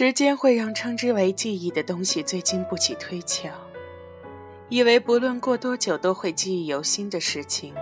时间会让称之为记忆的东西最经不起推敲，以为不论过多久都会记忆犹新的事情，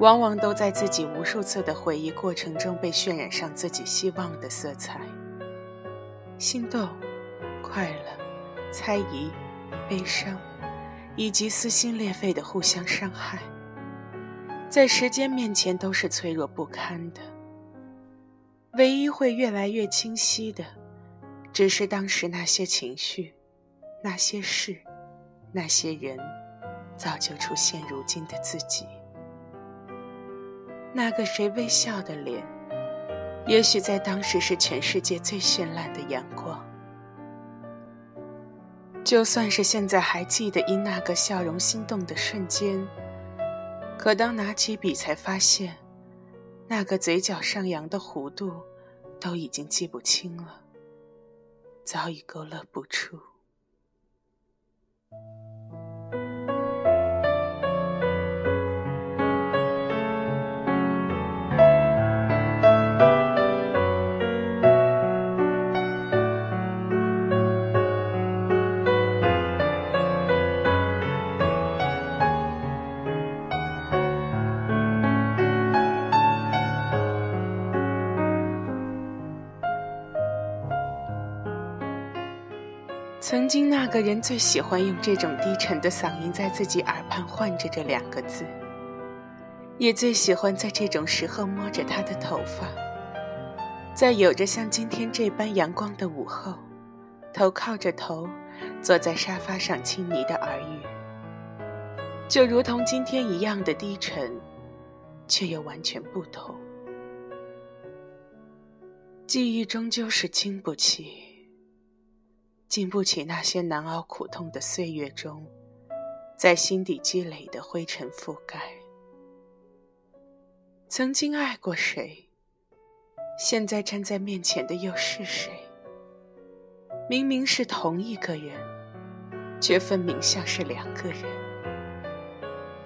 往往都在自己无数次的回忆过程中被渲染上自己希望的色彩。心动、快乐、猜疑、悲伤，以及撕心裂肺的互相伤害，在时间面前都是脆弱不堪的。唯一会越来越清晰的。只是当时那些情绪、那些事、那些人，早就出现如今的自己。那个谁微笑的脸，也许在当时是全世界最绚烂的阳光。就算是现在还记得因那个笑容心动的瞬间，可当拿起笔才发现，那个嘴角上扬的弧度，都已经记不清了。早已勾勒不出。曾经那个人最喜欢用这种低沉的嗓音在自己耳畔唤着这两个字，也最喜欢在这种时候摸着他的头发，在有着像今天这般阳光的午后，头靠着头，坐在沙发上亲昵的耳语，就如同今天一样的低沉，却又完全不同。记忆终究是经不起。经不起那些难熬苦痛的岁月中，在心底积累的灰尘覆盖。曾经爱过谁，现在站在面前的又是谁？明明是同一个人，却分明像是两个人。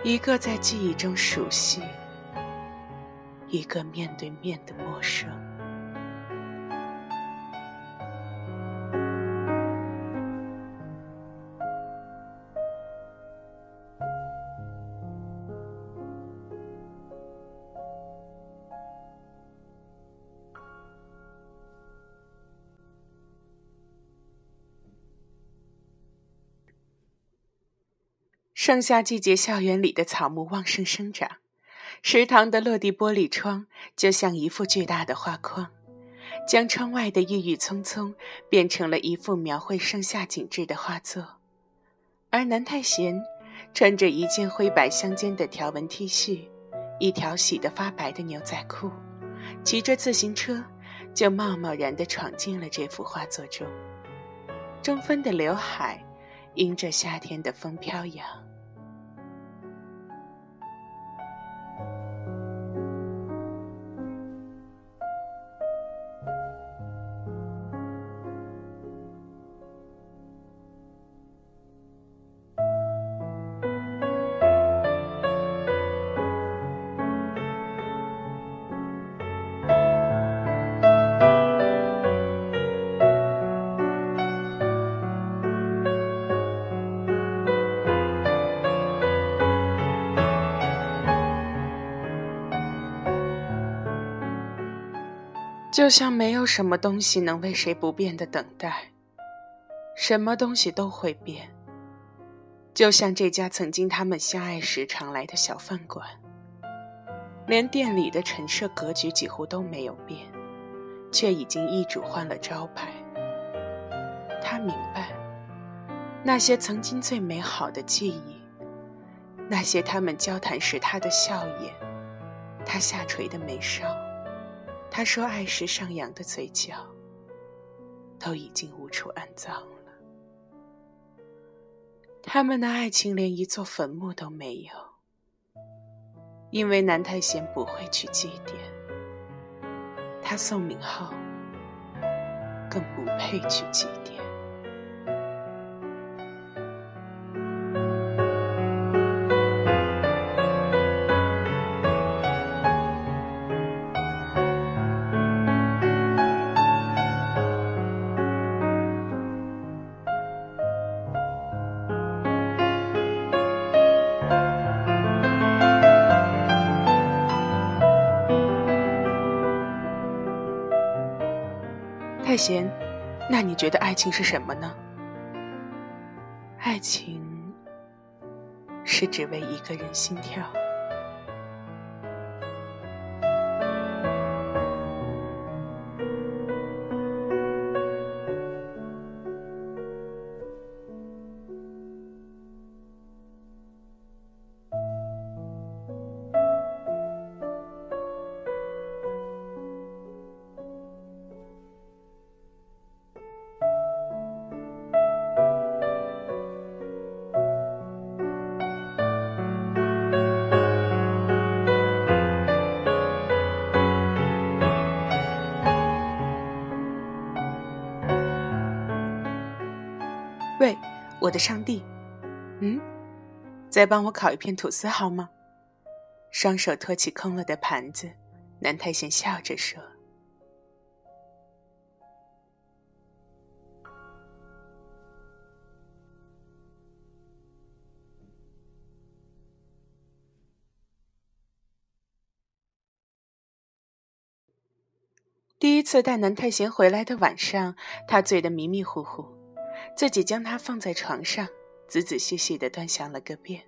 一个在记忆中熟悉，一个面对面的陌生。盛夏季节，校园里的草木旺盛生长，食堂的落地玻璃窗就像一幅巨大的画框，将窗外的郁郁葱葱变成了一幅描绘盛夏景致的画作。而南太贤穿着一件灰白相间的条纹 T 恤，一条洗得发白的牛仔裤，骑着自行车就贸贸然地闯进了这幅画作中，中分的刘海迎着夏天的风飘扬。就像没有什么东西能为谁不变的等待，什么东西都会变。就像这家曾经他们相爱时常来的小饭馆，连店里的陈设格局几乎都没有变，却已经易主换了招牌。他明白，那些曾经最美好的记忆，那些他们交谈时他的笑颜，他下垂的眉梢。他说：“爱时上扬的嘴角，都已经无处安葬了。他们的爱情连一座坟墓都没有，因为南太贤不会去祭奠，他宋明浩更不配去祭奠。”太贤，那你觉得爱情是什么呢？爱情是只为一个人心跳。喂，我的上帝，嗯，再帮我烤一片吐司好吗？双手托起空了的盘子，南太贤笑着说：“第一次带南太贤回来的晚上，他醉得迷迷糊糊。”自己将它放在床上，仔仔细细地端详了个遍，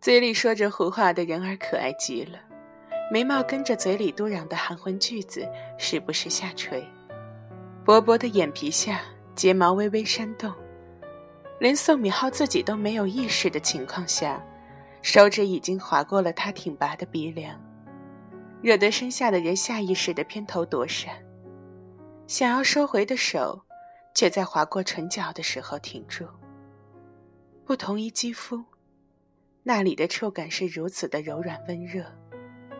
嘴里说着胡话的人儿可爱极了，眉毛跟着嘴里嘟嚷的含混句子，时不时下垂，薄薄的眼皮下睫毛微微扇动，连宋敏浩自己都没有意识的情况下，手指已经划过了他挺拔的鼻梁，惹得身下的人下意识的偏头躲闪，想要收回的手。却在划过唇角的时候停住。不同于肌肤，那里的触感是如此的柔软温热，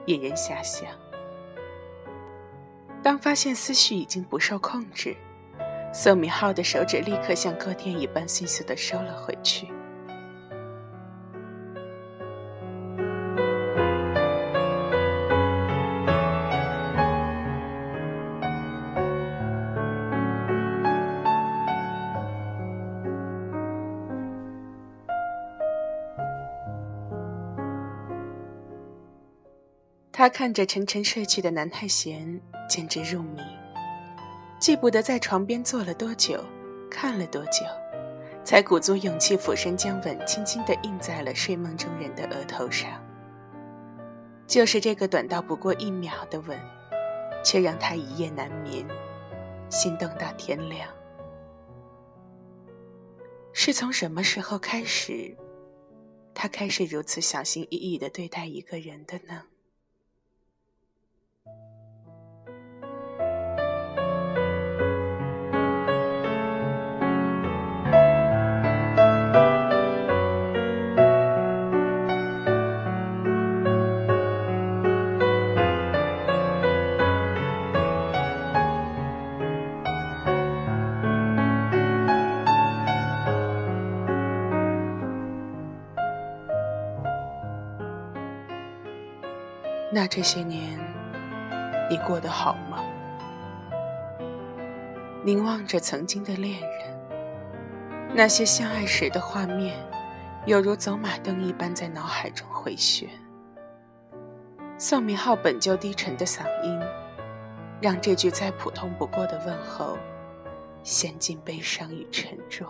引人遐想。当发现思绪已经不受控制，宋明浩的手指立刻像割电一般迅速的收了回去。他看着沉沉睡去的南太贤，简直入迷。记不得在床边坐了多久，看了多久，才鼓足勇气俯身将吻轻轻地印在了睡梦中人的额头上。就是这个短到不过一秒的吻，却让他一夜难眠，心动到天亮。是从什么时候开始，他开始如此小心翼翼地对待一个人的呢？那这些年，你过得好吗？凝望着曾经的恋人，那些相爱时的画面，犹如走马灯一般在脑海中回旋。宋明浩本就低沉的嗓音，让这句再普通不过的问候，陷进悲伤与沉重。